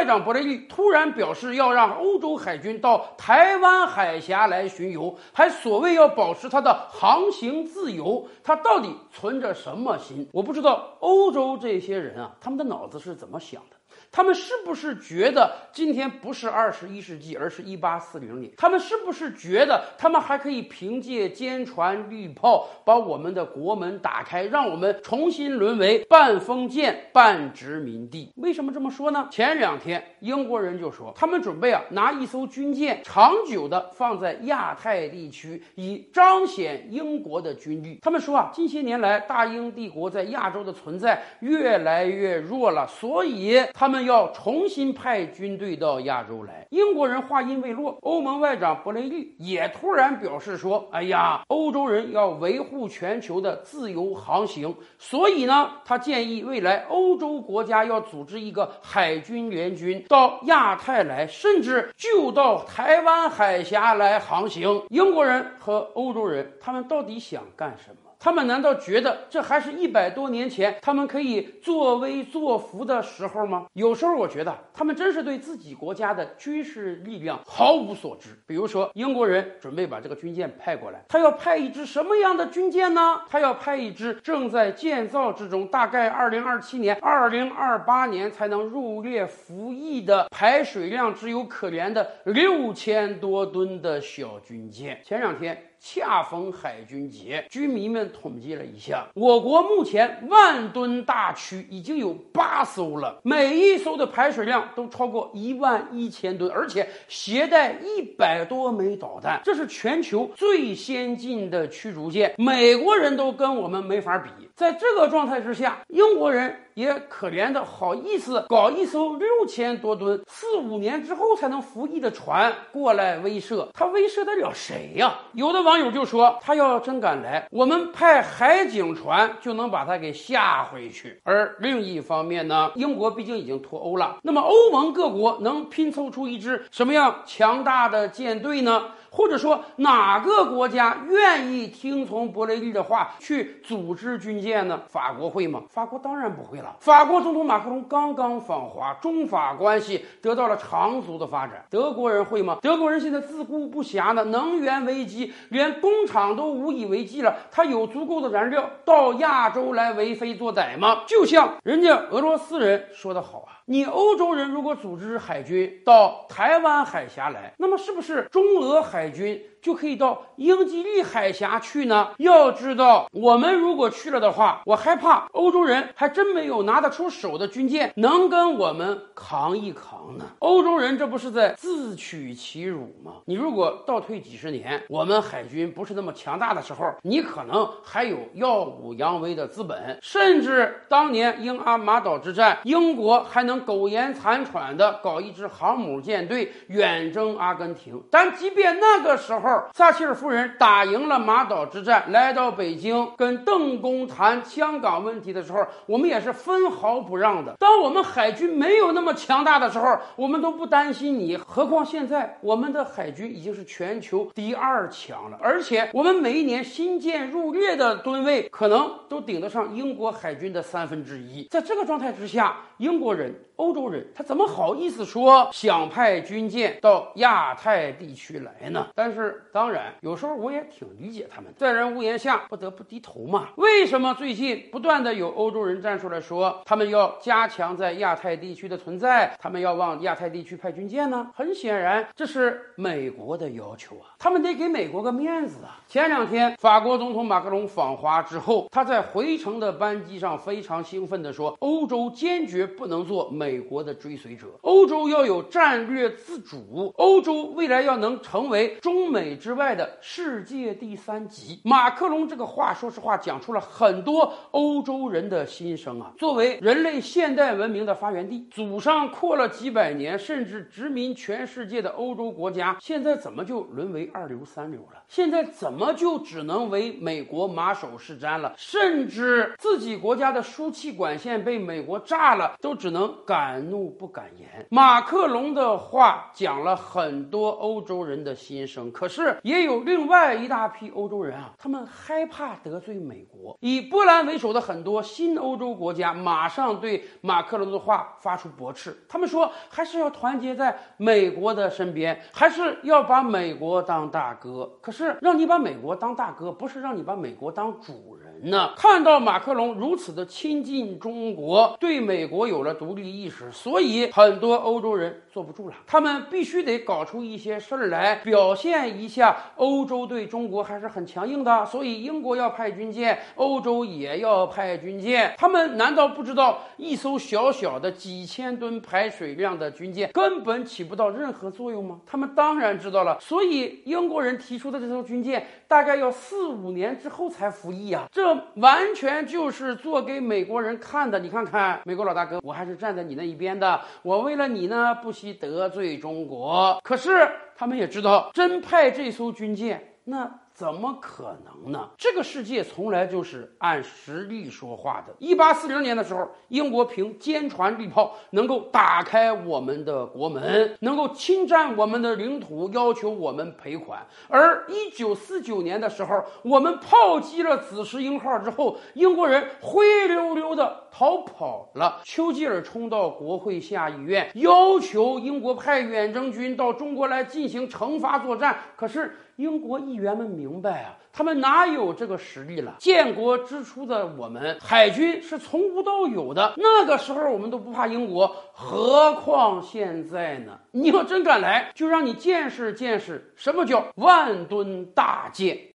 外长伯雷利突然表示要让欧洲海军到台湾海峡来巡游，还所谓要保持它的航行自由，他到底存着什么心？我不知道欧洲这些人啊，他们的脑子是怎么想的。他们是不是觉得今天不是二十一世纪，而是一八四零年？他们是不是觉得他们还可以凭借坚船利炮把我们的国门打开，让我们重新沦为半封建半殖民地？为什么这么说呢？前两天英国人就说，他们准备啊拿一艘军舰长久的放在亚太地区，以彰显英国的军力。他们说啊，近些年来大英帝国在亚洲的存在越来越弱了，所以他他们。要重新派军队到亚洲来。英国人话音未落，欧盟外长博雷利也突然表示说：“哎呀，欧洲人要维护全球的自由航行，所以呢，他建议未来欧洲国家要组织一个海军联军到亚太来，甚至就到台湾海峡来航行。”英国人和欧洲人，他们到底想干什么？他们难道觉得这还是一百多年前他们可以作威作福的时候吗？有时候我觉得他们真是对自己国家的军事力量毫无所知。比如说，英国人准备把这个军舰派过来，他要派一支什么样的军舰呢？他要派一支正在建造之中，大概二零二七年、二零二八年才能入列服役的，排水量只有可怜的六千多吨的小军舰。前两天。恰逢海军节，军迷们统计了一下，我国目前万吨大驱已经有八艘了，每一艘的排水量都超过一万一千吨，而且携带一百多枚导弹，这是全球最先进的驱逐舰，美国人都跟我们没法比。在这个状态之下，英国人。也可怜的好意思搞一艘六千多吨、四五年之后才能服役的船过来威慑，他威慑得了谁呀？有的网友就说，他要真敢来，我们派海警船就能把他给吓回去。而另一方面呢，英国毕竟已经脱欧了，那么欧盟各国能拼凑出一支什么样强大的舰队呢？或者说哪个国家愿意听从伯雷利的话去组织军舰呢？法国会吗？法国当然不会了。法国总统马克龙刚刚访华，中法关系得到了长足的发展。德国人会吗？德国人现在自顾不暇呢，能源危机，连工厂都无以为继了。他有足够的燃料到亚洲来为非作歹吗？就像人家俄罗斯人说的好啊。你欧洲人如果组织海军到台湾海峡来，那么是不是中俄海 strategy 就可以到英吉利海峡去呢。要知道，我们如果去了的话，我害怕欧洲人还真没有拿得出手的军舰能跟我们扛一扛呢。欧洲人这不是在自取其辱吗？你如果倒退几十年，我们海军不是那么强大的时候，你可能还有耀武扬威的资本，甚至当年英阿马岛之战，英国还能苟延残喘的搞一支航母舰队远征阿根廷。但即便那个时候，撒切尔夫人打赢了马岛之战，来到北京跟邓公谈香港问题的时候，我们也是分毫不让的。当我们海军没有那么强大的时候，我们都不担心你。何况现在我们的海军已经是全球第二强了，而且我们每一年新舰入列的吨位可能都顶得上英国海军的三分之一。在这个状态之下，英国人。欧洲人他怎么好意思说想派军舰到亚太地区来呢？但是当然，有时候我也挺理解他们，在人屋檐下不得不低头嘛。为什么最近不断的有欧洲人站出来说他们要加强在亚太地区的存在，他们要往亚太地区派军舰呢？很显然，这是美国的要求啊，他们得给美国个面子啊。前两天法国总统马克龙访华之后，他在回程的班机上非常兴奋地说：“欧洲坚决不能做。”美国的追随者，欧洲要有战略自主，欧洲未来要能成为中美之外的世界第三极。马克龙这个话，说实话，讲出了很多欧洲人的心声啊。作为人类现代文明的发源地，祖上阔了几百年，甚至殖民全世界的欧洲国家，现在怎么就沦为二流三流了？现在怎么就只能为美国马首是瞻了？甚至自己国家的输气管线被美国炸了，都只能。敢怒不敢言，马克龙的话讲了很多欧洲人的心声，可是是也有另外一大批欧洲人啊，他们害怕得罪美国。以波兰为首的很多新欧洲国家马上对马克龙的话发出驳斥，他们说还是要团结在美国的身边，还是要把美国当大哥。可是让你把美国当大哥，不是让你把美国当主人呢？看到马克龙如此的亲近中国，对美国有了独立意识，所以很多欧洲人坐不住了，他们必须得搞出一些事儿来，表现一下欧洲对中国还是很强硬的。所以英国要派军舰，欧洲也要派军舰。他们难道不知道一艘小小的几千吨排水量的军舰根本起不到任何作用吗？他们当然知道了。所以英国人提出的这艘军舰大概要四五年之后才服役啊！这完全就是做给美国人看的。你看看，美国老大哥，我还是站在你那一边的。我为了你呢，不惜得罪中国。可是他们也知道，真派这艘军舰，那。怎么可能呢？这个世界从来就是按实力说话的。一八四零年的时候，英国凭坚船利炮能够打开我们的国门，能够侵占我们的领土，要求我们赔款。而一九四九年的时候，我们炮击了紫石英号之后，英国人灰溜溜的逃跑了。丘吉尔冲到国会下议院，要求英国派远征军到中国来进行惩罚作战。可是。英国议员们明白啊，他们哪有这个实力了？建国之初的我们海军是从无到有的，那个时候我们都不怕英国，何况现在呢？你要真敢来，就让你见识见识什么叫万吨大舰。